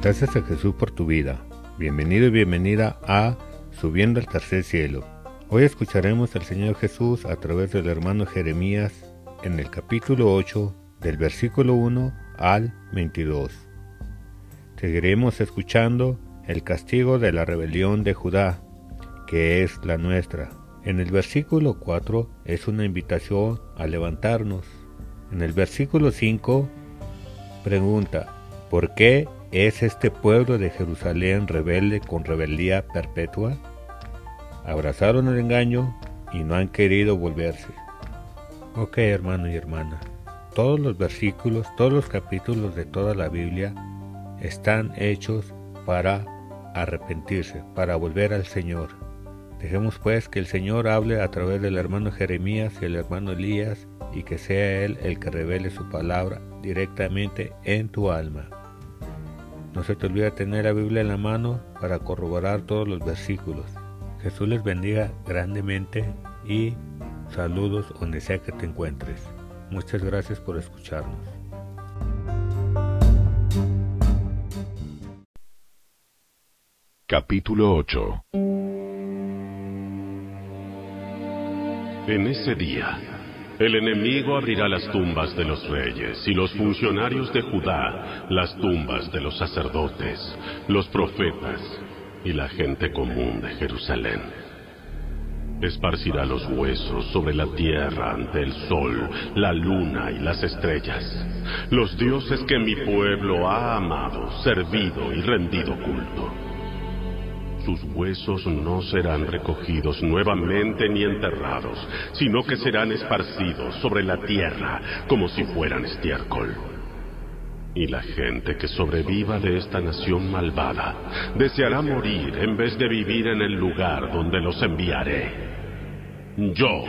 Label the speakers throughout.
Speaker 1: Gracias a Jesús por tu vida. Bienvenido y bienvenida a Subiendo al tercer cielo. Hoy escucharemos al Señor Jesús a través del hermano Jeremías en el capítulo 8 del versículo 1 al 22. Seguiremos escuchando el castigo de la rebelión de Judá, que es la nuestra. En el versículo 4 es una invitación a levantarnos. En el versículo 5 pregunta, ¿por qué es este pueblo de Jerusalén rebelde con rebeldía perpetua? Abrazaron el engaño y no han querido volverse. Ok, hermano y hermana, todos los versículos, todos los capítulos de toda la Biblia están hechos para arrepentirse, para volver al Señor. Dejemos pues que el Señor hable a través del hermano Jeremías y el hermano Elías y que sea Él el que revele su palabra directamente en tu alma. No se te olvide tener la Biblia en la mano para corroborar todos los versículos. Jesús les bendiga grandemente y saludos donde sea que te encuentres. Muchas gracias por escucharnos.
Speaker 2: Capítulo 8 En ese día, el enemigo abrirá las tumbas de los reyes y los funcionarios de Judá las tumbas de los sacerdotes, los profetas y la gente común de Jerusalén. Esparcirá los huesos sobre la tierra ante el sol, la luna y las estrellas, los dioses que mi pueblo ha amado, servido y rendido culto. Sus huesos no serán recogidos nuevamente ni enterrados, sino que serán esparcidos sobre la tierra como si fueran estiércol. Y la gente que sobreviva de esta nación malvada deseará morir en vez de vivir en el lugar donde los enviaré. Yo,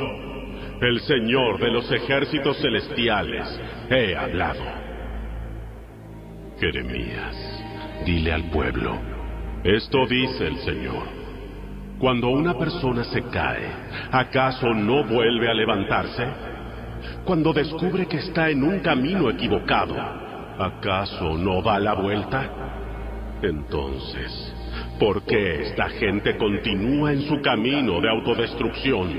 Speaker 2: el Señor de los ejércitos celestiales, he hablado. Jeremías, dile al pueblo, esto dice el Señor. Cuando una persona se cae, ¿acaso no vuelve a levantarse? Cuando descubre que está en un camino equivocado, ¿acaso no da la vuelta? Entonces, ¿por qué esta gente continúa en su camino de autodestrucción?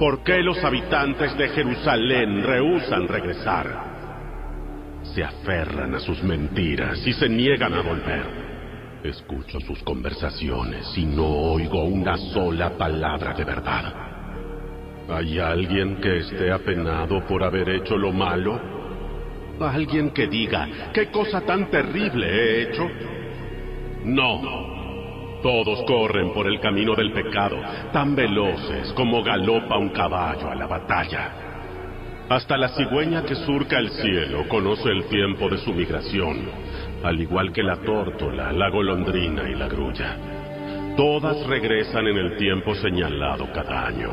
Speaker 2: ¿Por qué los habitantes de Jerusalén rehusan regresar? Se aferran a sus mentiras y se niegan a volver. Escucho sus conversaciones y no oigo una sola palabra de verdad. ¿Hay alguien que esté apenado por haber hecho lo malo? Alguien que diga, ¿qué cosa tan terrible he hecho? No. Todos corren por el camino del pecado, tan veloces como galopa un caballo a la batalla. Hasta la cigüeña que surca el cielo conoce el tiempo de su migración, al igual que la tórtola, la golondrina y la grulla. Todas regresan en el tiempo señalado cada año,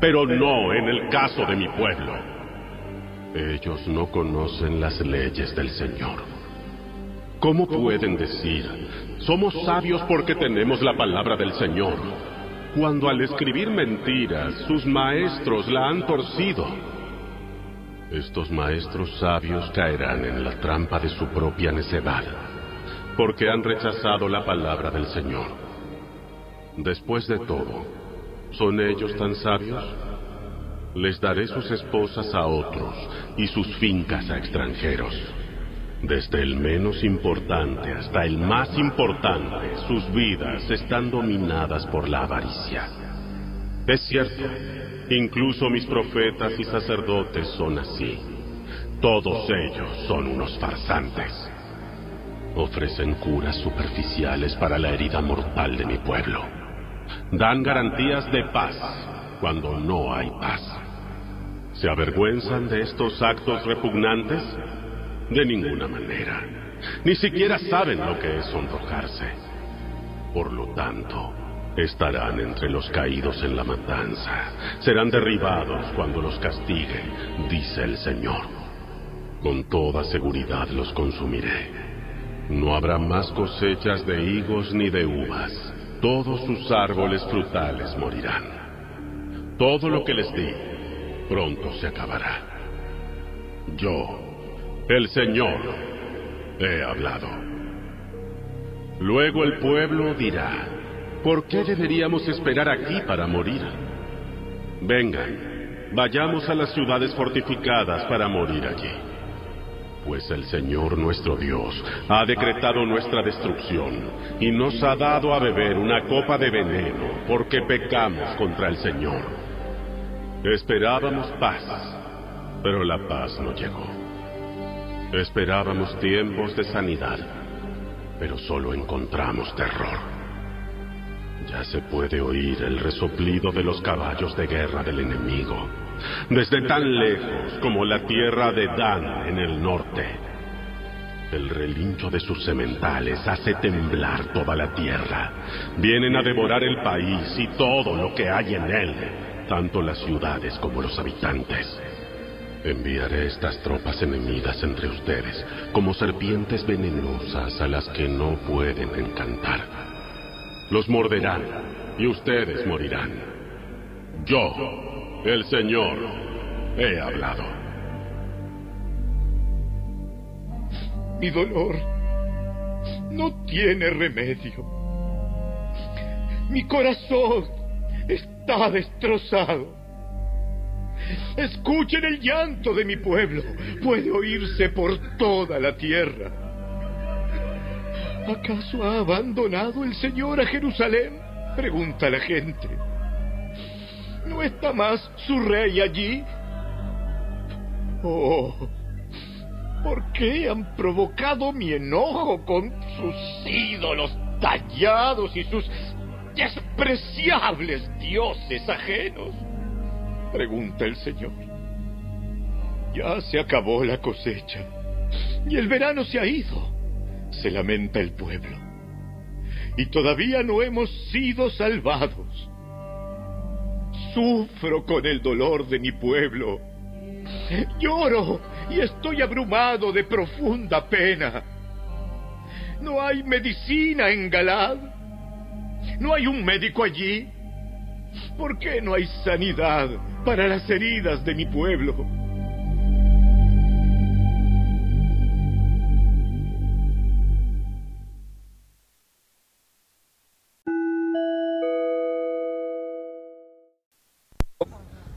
Speaker 2: pero no en el caso de mi pueblo. Ellos no conocen las leyes del Señor. ¿Cómo pueden decir, somos sabios porque tenemos la palabra del Señor, cuando al escribir mentiras sus maestros la han torcido? Estos maestros sabios caerán en la trampa de su propia necedad, porque han rechazado la palabra del Señor. Después de todo, ¿son ellos tan sabios? Les daré sus esposas a otros y sus fincas a extranjeros. Desde el menos importante hasta el más importante, sus vidas están dominadas por la avaricia. Es cierto, incluso mis profetas y sacerdotes son así. Todos ellos son unos farsantes. Ofrecen curas superficiales para la herida mortal de mi pueblo. Dan garantías de paz cuando no hay paz. ¿Se avergüenzan de estos actos repugnantes? De ninguna manera. Ni siquiera saben lo que es sonrojarse. Por lo tanto, estarán entre los caídos en la matanza. Serán derribados cuando los castigue, dice el Señor. Con toda seguridad los consumiré. No habrá más cosechas de higos ni de uvas. Todos sus árboles frutales morirán. Todo lo que les di pronto se acabará. Yo, el Señor, he hablado. Luego el pueblo dirá, ¿por qué deberíamos esperar aquí para morir? Vengan, vayamos a las ciudades fortificadas para morir allí. Pues el Señor nuestro Dios ha decretado nuestra destrucción y nos ha dado a beber una copa de veneno porque pecamos contra el Señor. Esperábamos paz, pero la paz no llegó. Esperábamos tiempos de sanidad, pero solo encontramos terror. Ya se puede oír el resoplido de los caballos de guerra del enemigo, desde tan lejos como la tierra de Dan en el norte. El relincho de sus sementales hace temblar toda la tierra. Vienen a devorar el país y todo lo que hay en él, tanto las ciudades como los habitantes. Enviaré estas tropas enemigas entre ustedes, como serpientes venenosas a las que no pueden encantar los morderán y ustedes morirán. Yo, el Señor, he hablado.
Speaker 3: Mi dolor no tiene remedio. Mi corazón está destrozado. Escuchen el llanto de mi pueblo. Puede oírse por toda la tierra. ¿Acaso ha abandonado el Señor a Jerusalén? Pregunta la gente. ¿No está más su rey allí? Oh, ¿por qué han provocado mi enojo con sus ídolos tallados y sus despreciables dioses ajenos? Pregunta el Señor. Ya se acabó la cosecha y el verano se ha ido se lamenta el pueblo. Y todavía no hemos sido salvados. Sufro con el dolor de mi pueblo. Lloro y estoy abrumado de profunda pena. No hay medicina en Galad. No hay un médico allí. ¿Por qué no hay sanidad para las heridas de mi pueblo?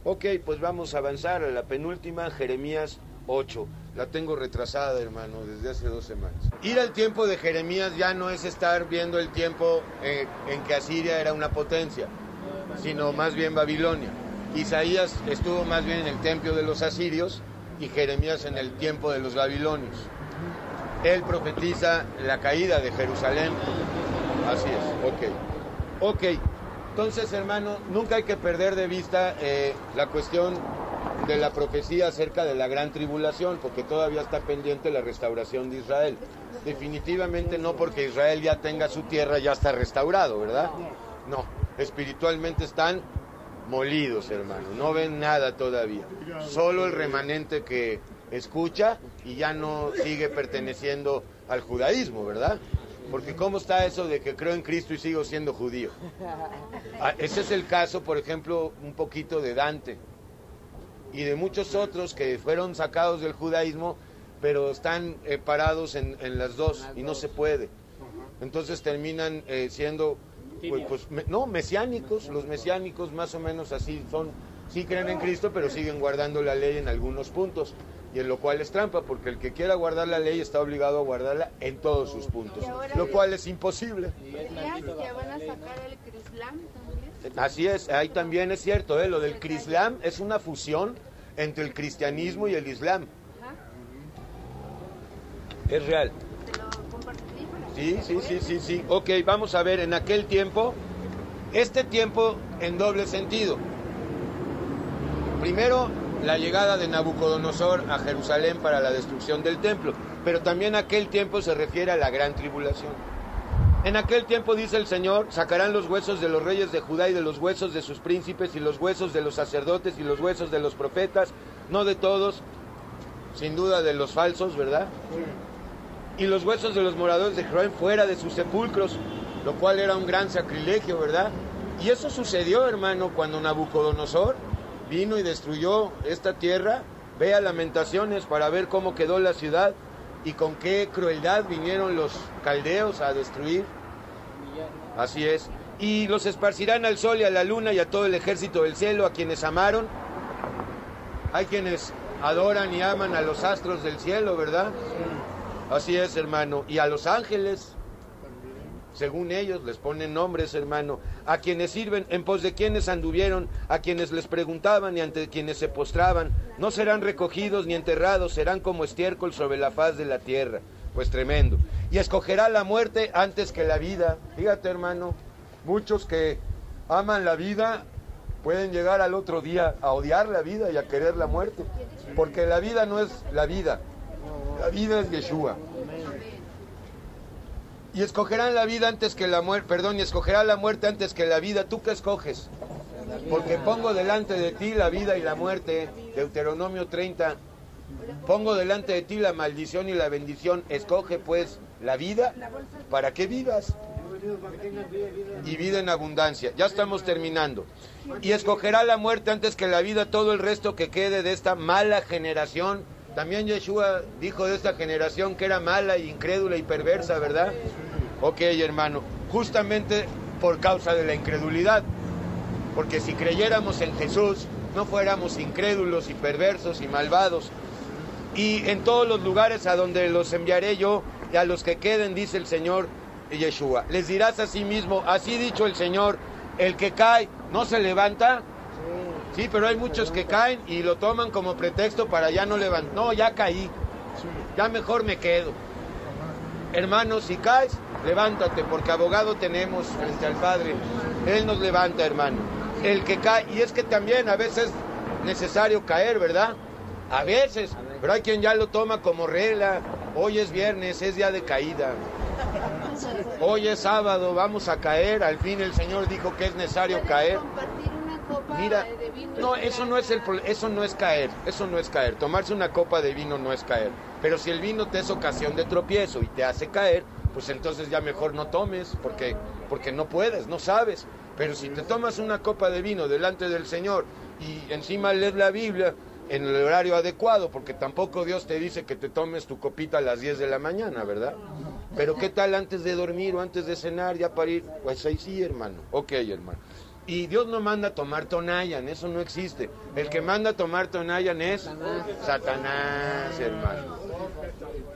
Speaker 4: Ok, pues vamos a avanzar a la penúltima, Jeremías 8. La tengo retrasada, hermano, desde hace dos semanas. Ir al tiempo de Jeremías ya no es estar viendo el tiempo eh, en que Asiria era una potencia, sino más bien Babilonia. Isaías estuvo más bien en el templo de los asirios y Jeremías en el tiempo de los babilonios. Él profetiza la caída de Jerusalén. Así es, ok. Ok, entonces, hermano, nunca hay que perder de vista eh, la cuestión de la profecía acerca de la gran tribulación, porque todavía está pendiente la restauración de Israel. Definitivamente no porque Israel ya tenga su tierra, ya está restaurado, ¿verdad? No, espiritualmente están molidos, hermano, no ven nada todavía. Solo el remanente que escucha y ya no sigue perteneciendo al judaísmo, ¿verdad? Porque ¿cómo está eso de que creo en Cristo y sigo siendo judío? Ah, ese es el caso, por ejemplo, un poquito de Dante y de muchos otros que fueron sacados del judaísmo, pero están eh, parados en, las dos y no se puede. Entonces terminan eh, siendo, pues, pues no, mesiánicos, los mesiánicos más o menos así son, sí creen en Cristo, pero siguen guardando la ley en algunos puntos y en lo cual es trampa, porque el que quiera guardar la ley está obligado a guardarla en todos sus puntos, lo cual es imposible. Así es, ahí también es cierto, ¿eh? lo del Crislam es una fusión entre el cristianismo y el islam. Es real. Sí, sí, sí, sí, sí. Ok, vamos a ver, en aquel tiempo, este tiempo en doble sentido. Primero, la llegada de Nabucodonosor a Jerusalén para la destrucción del templo, pero también aquel tiempo se refiere a la gran tribulación. En aquel tiempo, dice el Señor, sacarán los huesos de los reyes de Judá y de los huesos de sus príncipes y los huesos de los sacerdotes y los huesos de los profetas, no de todos, sin duda de los falsos, ¿verdad? Y los huesos de los moradores de Jerusalén fuera de sus sepulcros, lo cual era un gran sacrilegio, ¿verdad? Y eso sucedió, hermano, cuando Nabucodonosor vino y destruyó esta tierra, vea lamentaciones para ver cómo quedó la ciudad y con qué crueldad vinieron los caldeos a destruir. Así es. Y los esparcirán al sol y a la luna y a todo el ejército del cielo, a quienes amaron. Hay quienes adoran y aman a los astros del cielo, ¿verdad? Así es, hermano. Y a los ángeles, según ellos, les ponen nombres, hermano. A quienes sirven, en pos de quienes anduvieron, a quienes les preguntaban y ante quienes se postraban, no serán recogidos ni enterrados, serán como estiércol sobre la faz de la tierra. Pues tremendo. Y escogerá la muerte antes que la vida. Fíjate, hermano, muchos que aman la vida pueden llegar al otro día a odiar la vida y a querer la muerte. Porque la vida no es la vida. La vida es Yeshua. Y escogerán la vida antes que la muerte, perdón, y escogerá la muerte antes que la vida. ¿Tú qué escoges? Porque pongo delante de ti la vida y la muerte. Deuteronomio 30. Pongo delante de ti la maldición y la bendición. Escoge pues la vida para que vivas. Y vida en abundancia. Ya estamos terminando. Y escogerá la muerte antes que la vida todo el resto que quede de esta mala generación. También Yeshua dijo de esta generación que era mala, incrédula y perversa, ¿verdad? Ok, hermano. Justamente por causa de la incredulidad. Porque si creyéramos en Jesús, no fuéramos incrédulos y perversos y malvados. Y en todos los lugares a donde los enviaré yo, y a los que queden, dice el Señor Yeshua. Les dirás a sí mismo, así dicho el Señor, el que cae no se levanta. Sí, pero hay muchos que caen y lo toman como pretexto para ya no levantar. No, ya caí. Ya mejor me quedo. Hermano, si caes, levántate, porque abogado tenemos frente al Padre. Él nos levanta, hermano. El que cae, y es que también a veces es necesario caer, ¿verdad? A veces, pero hay quien ya lo toma como regla. Hoy es viernes, es día de caída. Hoy es sábado, vamos a caer. Al fin el Señor dijo que es necesario caer. Mira, no, eso no es el eso no es caer, eso no es caer. Tomarse una copa de vino no es caer. Pero si el vino te es ocasión de tropiezo y te hace caer, pues entonces ya mejor no tomes, porque porque no puedes, no sabes. Pero si te tomas una copa de vino delante del Señor y encima lees la Biblia en el horario adecuado, porque tampoco Dios te dice que te tomes tu copita a las 10 de la mañana, ¿verdad? Pero ¿qué tal antes de dormir o antes de cenar, ya para ir? Pues ahí sí, hermano. Ok, hermano. Y Dios no manda a tomar Tonayan, eso no existe. El que manda a tomar Tonayan es Satanás, hermano.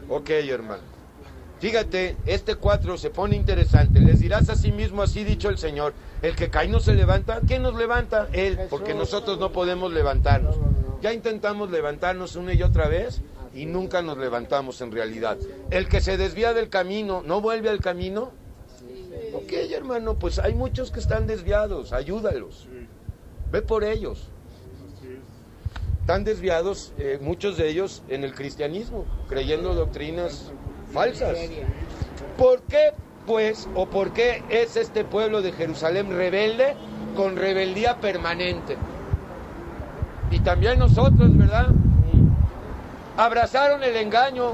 Speaker 4: Ok, hermano. Fíjate, este cuatro se pone interesante. Les dirás a sí mismo, así dicho el Señor, el que cae no se levanta. ¿Quién nos levanta? Él, porque nosotros no podemos levantarnos. Ya intentamos levantarnos una y otra vez y nunca nos levantamos en realidad. El que se desvía del camino, ¿no vuelve al camino? Ok, hermano, pues hay muchos que están desviados, ayúdalos. Ve por ellos. Están desviados, eh, muchos de ellos, en el cristianismo, creyendo doctrinas falsas. ¿Por qué, pues, o por qué es este pueblo de Jerusalén rebelde con rebeldía permanente? Y también nosotros, ¿verdad? Abrazaron el engaño.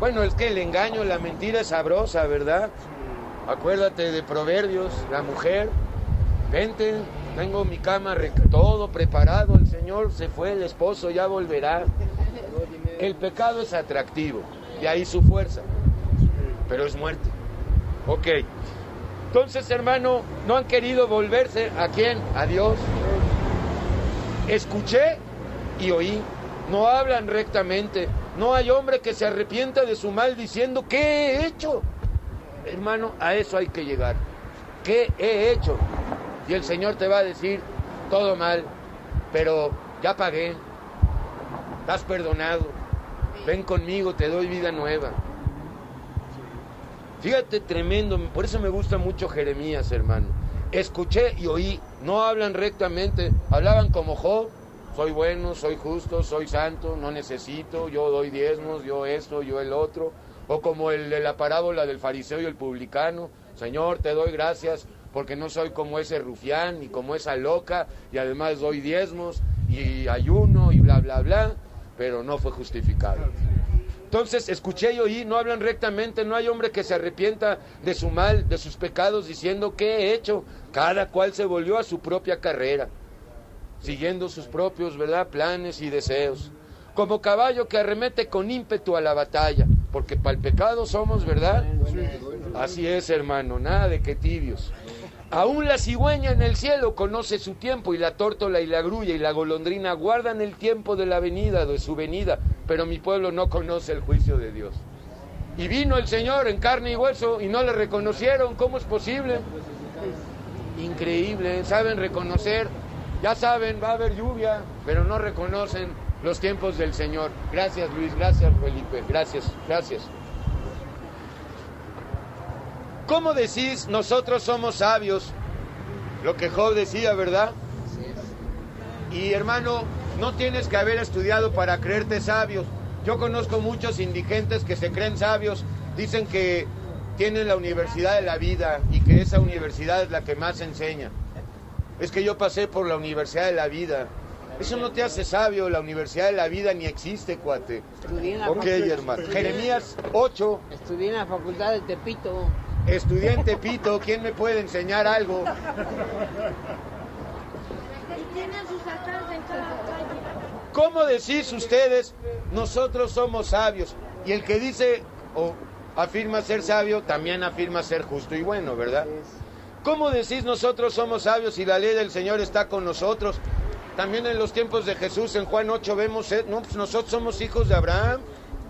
Speaker 4: Bueno, es que el engaño, la mentira es sabrosa, ¿verdad? Acuérdate de Proverbios, la mujer, vente, tengo mi cama todo preparado, el Señor se fue, el esposo ya volverá. El pecado es atractivo, y ahí su fuerza, pero es muerte. Ok, entonces hermano, no han querido volverse a quién? A Dios. Escuché y oí, no hablan rectamente, no hay hombre que se arrepienta de su mal diciendo, ¿qué he hecho? Hermano, a eso hay que llegar. ¿Qué he hecho? Y el Señor te va a decir, todo mal, pero ya pagué, estás perdonado, ven conmigo, te doy vida nueva. Fíjate, tremendo, por eso me gusta mucho Jeremías, hermano. Escuché y oí, no hablan rectamente, hablaban como Job, soy bueno, soy justo, soy santo, no necesito, yo doy diezmos, yo esto, yo el otro. O como el de la parábola del fariseo y el publicano, Señor, te doy gracias porque no soy como ese rufián ni como esa loca y además doy diezmos y ayuno y bla, bla, bla, pero no fue justificado. Entonces escuché y oí, no hablan rectamente, no hay hombre que se arrepienta de su mal, de sus pecados, diciendo, ¿qué he hecho? Cada cual se volvió a su propia carrera, siguiendo sus propios, ¿verdad?, planes y deseos. Como caballo que arremete con ímpetu a la batalla. Porque para el pecado somos, ¿verdad? Así es, hermano, nada de que tibios. Aún la cigüeña en el cielo conoce su tiempo y la tórtola y la grulla y la golondrina guardan el tiempo de la venida, de su venida, pero mi pueblo no conoce el juicio de Dios. Y vino el Señor en carne y hueso y no le reconocieron. ¿Cómo es posible? Increíble, saben reconocer, ya saben, va a haber lluvia, pero no reconocen los tiempos del Señor. Gracias Luis, gracias Felipe, gracias, gracias. ¿Cómo decís nosotros somos sabios? Lo que Job decía, ¿verdad? Y hermano, no tienes que haber estudiado para creerte sabios. Yo conozco muchos indigentes que se creen sabios, dicen que tienen la universidad de la vida y que esa universidad es la que más enseña. Es que yo pasé por la universidad de la vida. Eso no te hace sabio, la universidad de la vida ni existe, cuate. Ok, hermano. Jeremías 8.
Speaker 5: Estudié en la facultad de Tepito.
Speaker 4: Estudiante Pito, ¿quién me puede enseñar algo? ¿Cómo decís ustedes, nosotros somos sabios? Y el que dice o afirma ser sabio, también afirma ser justo y bueno, ¿verdad? ¿Cómo decís nosotros somos sabios y la ley del Señor está con nosotros? También en los tiempos de Jesús, en Juan 8 vemos, eh, pues nosotros somos hijos de Abraham,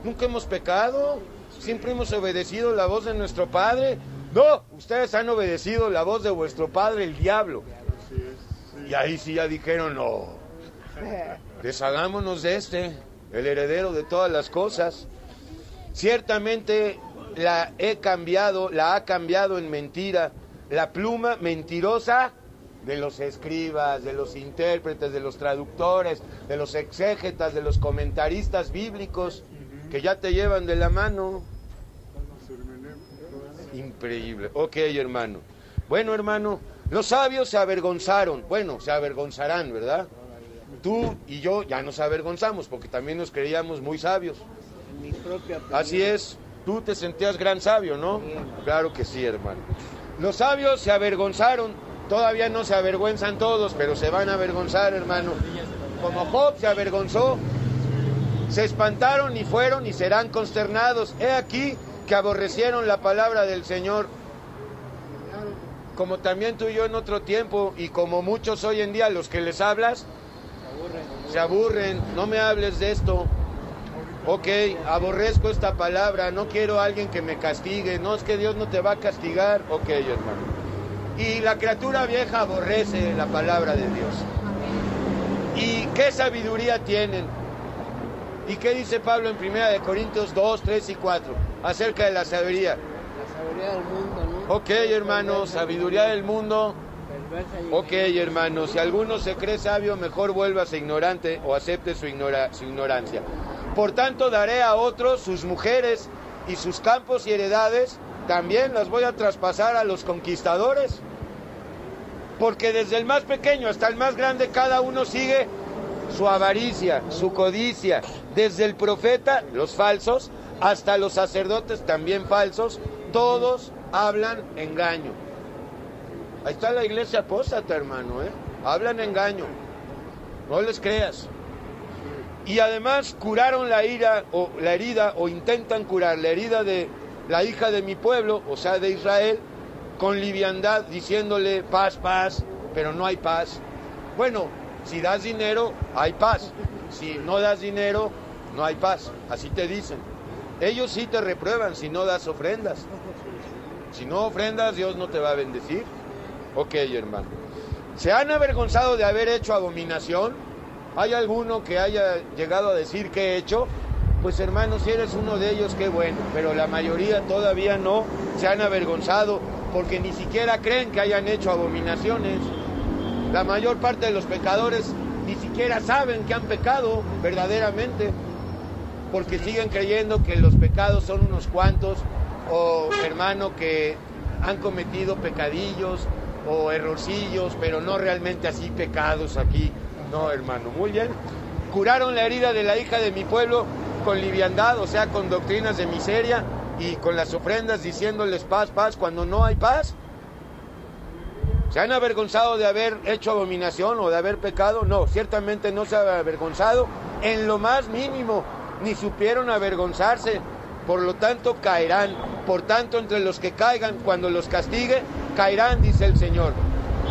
Speaker 4: nunca hemos pecado siempre hemos obedecido la voz de nuestro Padre. No, ustedes han obedecido la voz de vuestro Padre, el diablo. Y ahí sí ya dijeron, no, deshagámonos de este, el heredero de todas las cosas. Ciertamente la he cambiado, la ha cambiado en mentira, la pluma mentirosa de los escribas, de los intérpretes, de los traductores, de los exégetas, de los comentaristas bíblicos que ya te llevan de la mano. Increíble. Ok, hermano. Bueno, hermano, los sabios se avergonzaron. Bueno, se avergonzarán, ¿verdad? Tú y yo ya nos avergonzamos porque también nos creíamos muy sabios. Así es. Tú te sentías gran sabio, ¿no? Claro que sí, hermano. Los sabios se avergonzaron. Todavía no se avergüenzan todos, pero se van a avergonzar, hermano. Como Job se avergonzó, se espantaron y fueron y serán consternados. He aquí que aborrecieron la palabra del Señor, como también tú y yo en otro tiempo, y como muchos hoy en día los que les hablas, se aburren, no me hables de esto. Ok, aborrezco esta palabra, no quiero a alguien que me castigue, no es que Dios no te va a castigar, ok hermano. Y la criatura vieja aborrece la palabra de Dios. ¿Y qué sabiduría tienen? ¿Y qué dice Pablo en 1 Corintios 2, 3 y 4 acerca de la sabiduría?
Speaker 5: La sabiduría del mundo, ¿no?
Speaker 4: Ok, hermano, sabiduría del mundo. Ok, hermano, si alguno se cree sabio, mejor vuélvase ignorante o acepte su, su ignorancia. Por tanto, daré a otros sus mujeres y sus campos y heredades, también las voy a traspasar a los conquistadores. Porque desde el más pequeño hasta el más grande, cada uno sigue su avaricia, su codicia, desde el profeta, los falsos, hasta los sacerdotes también falsos, todos hablan engaño. Ahí está la iglesia apóstata, hermano, ¿eh? Hablan engaño. No les creas. Y además curaron la ira o la herida o intentan curar la herida de la hija de mi pueblo, o sea, de Israel, con liviandad, diciéndole paz, paz, pero no hay paz. Bueno, si das dinero, hay paz. Si no das dinero, no hay paz. Así te dicen. Ellos sí te reprueban si no das ofrendas. Si no ofrendas, Dios no te va a bendecir. Ok, hermano. ¿Se han avergonzado de haber hecho abominación? ¿Hay alguno que haya llegado a decir que he hecho? Pues hermano, si eres uno de ellos, qué bueno. Pero la mayoría todavía no se han avergonzado porque ni siquiera creen que hayan hecho abominaciones. La mayor parte de los pecadores ni siquiera saben que han pecado verdaderamente, porque siguen creyendo que los pecados son unos cuantos, o hermano, que han cometido pecadillos o errorcillos, pero no realmente así pecados aquí. No, hermano, muy bien. Curaron la herida de la hija de mi pueblo con liviandad, o sea, con doctrinas de miseria y con las ofrendas diciéndoles paz, paz, cuando no hay paz. ¿Se han avergonzado de haber hecho abominación o de haber pecado? No, ciertamente no se han avergonzado en lo más mínimo, ni supieron avergonzarse. por lo tanto caerán. Por tanto, entre los que caigan, cuando los castigue, caerán, dice el Señor.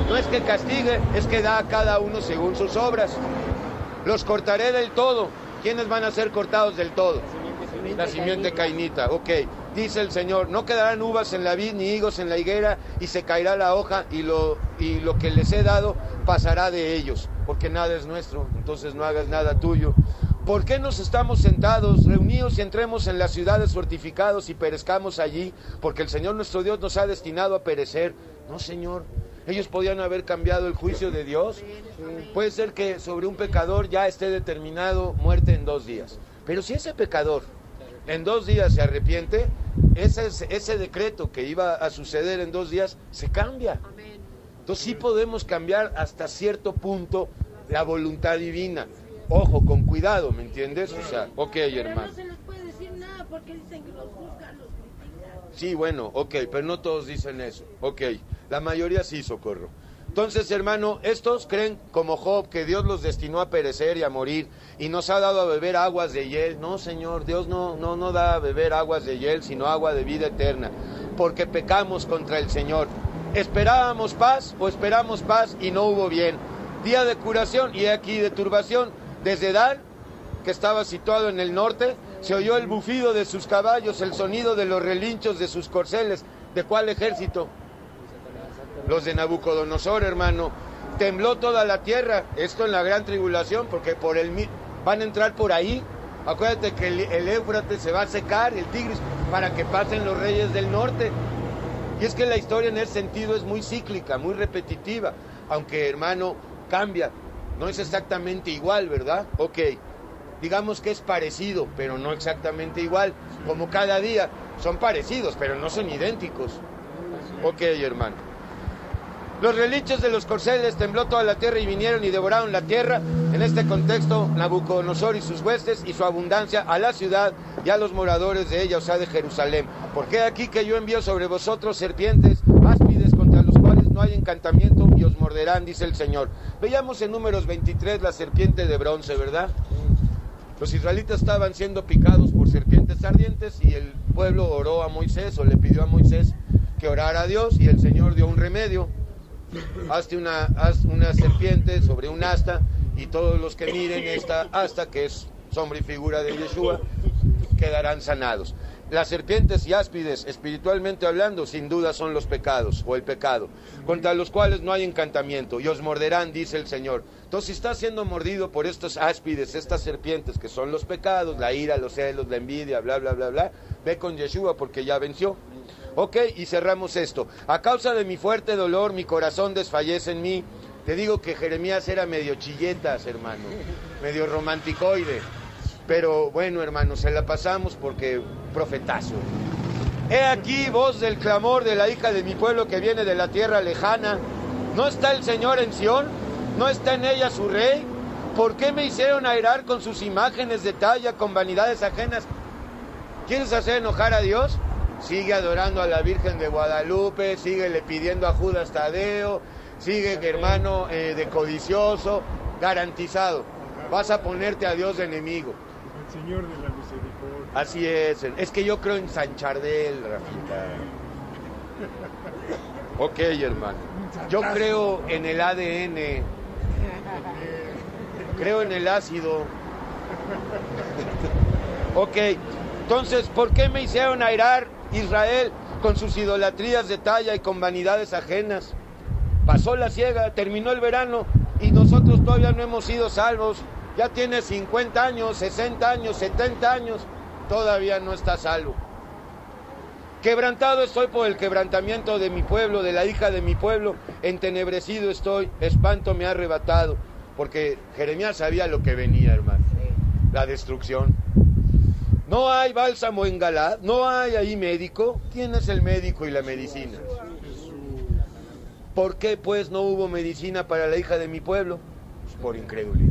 Speaker 4: No es que castigue, es que da a cada uno según sus obras. Los cortaré del todo. ¿Quiénes van a ser cortados del todo? La simiente cainita, ok. Dice el Señor, no quedarán uvas en la vid ni higos en la higuera y se caerá la hoja y lo, y lo que les he dado pasará de ellos, porque nada es nuestro, entonces no hagas nada tuyo. ¿Por qué nos estamos sentados, reunidos y entremos en las ciudades fortificados y perezcamos allí? Porque el Señor nuestro Dios nos ha destinado a perecer. No, Señor. Ellos podían haber cambiado el juicio de Dios. Puede ser que sobre un pecador ya esté determinado muerte en dos días. Pero si ese pecador en dos días se arrepiente, ese, ese decreto que iba a suceder en dos días se cambia. Entonces sí podemos cambiar hasta cierto punto la voluntad divina. Ojo, con cuidado, ¿me entiendes? O sea, ok, hermano.
Speaker 6: no se les puede decir nada porque dicen que los juzgan, los critican.
Speaker 4: Sí, bueno, ok, pero no todos dicen eso. Ok, la mayoría sí, socorro. Entonces, hermano, estos creen como Job que Dios los destinó a perecer y a morir y nos ha dado a beber aguas de hiel. No, Señor, Dios no, no, no da a beber aguas de hiel, sino agua de vida eterna, porque pecamos contra el Señor. Esperábamos paz o esperamos paz y no hubo bien. Día de curación y aquí de turbación. Desde Dan, que estaba situado en el norte, se oyó el bufido de sus caballos, el sonido de los relinchos de sus corceles. ¿De cuál ejército? Los de Nabucodonosor, hermano. Tembló toda la tierra, esto en la gran tribulación, porque por el van a entrar por ahí. Acuérdate que el, el Éufrates se va a secar, el Tigris, para que pasen los reyes del norte. Y es que la historia en ese sentido es muy cíclica, muy repetitiva, aunque hermano cambia. No es exactamente igual, ¿verdad? Ok, digamos que es parecido, pero no exactamente igual. Como cada día, son parecidos, pero no son idénticos. Ok, hermano. Los relichos de los corceles tembló toda la tierra y vinieron y devoraron la tierra. En este contexto, Nabucodonosor y sus huestes y su abundancia a la ciudad y a los moradores de ella, o sea, de Jerusalén. Porque aquí que yo envío sobre vosotros serpientes, áspides contra los cuales no hay encantamiento y os morderán, dice el Señor. Veíamos en números 23 la serpiente de bronce, ¿verdad? Los israelitas estaban siendo picados por serpientes ardientes y el pueblo oró a Moisés o le pidió a Moisés que orara a Dios y el Señor dio un remedio. Hazte una, haz una serpiente sobre un asta y todos los que miren esta asta, que es sombra y figura de Yeshua, quedarán sanados. Las serpientes y áspides, espiritualmente hablando, sin duda son los pecados o el pecado, contra los cuales no hay encantamiento, y os morderán, dice el Señor. Entonces, si está siendo mordido por estos áspides, estas serpientes, que son los pecados, la ira, los celos, la envidia, bla, bla, bla, bla, ve con Yeshua porque ya venció. Ok, y cerramos esto. A causa de mi fuerte dolor, mi corazón desfallece en mí. Te digo que Jeremías era medio chilletas, hermano, medio romanticoide. Pero bueno, hermano, se la pasamos porque profetazo. He aquí voz del clamor de la hija de mi pueblo que viene de la tierra lejana. ¿No está el Señor en Sión? ¿No está en ella su rey? ¿Por qué me hicieron airar con sus imágenes de talla, con vanidades ajenas? ¿Quieres hacer enojar a Dios? Sigue adorando a la Virgen de Guadalupe, sigue le pidiendo a Judas Tadeo, sigue hermano eh, de codicioso, garantizado. Vas a ponerte a Dios de enemigo.
Speaker 7: Señor de la Misericordia.
Speaker 4: Así es. Es que yo creo en San Chardel, Rafita. Ok, hermano. Yo creo en el ADN. Creo en el ácido. Ok. Entonces, ¿por qué me hicieron airar Israel con sus idolatrías de talla y con vanidades ajenas? Pasó la ciega, terminó el verano y nosotros todavía no hemos sido salvos ya tiene 50 años, 60 años, 70 años, todavía no está salvo. Quebrantado estoy por el quebrantamiento de mi pueblo, de la hija de mi pueblo, entenebrecido estoy, espanto me ha arrebatado, porque Jeremías sabía lo que venía, hermano, la destrucción. No hay bálsamo en Galad, no hay ahí médico. ¿Quién es el médico y la medicina? ¿Por qué pues no hubo medicina para la hija de mi pueblo? Pues por incredulidad.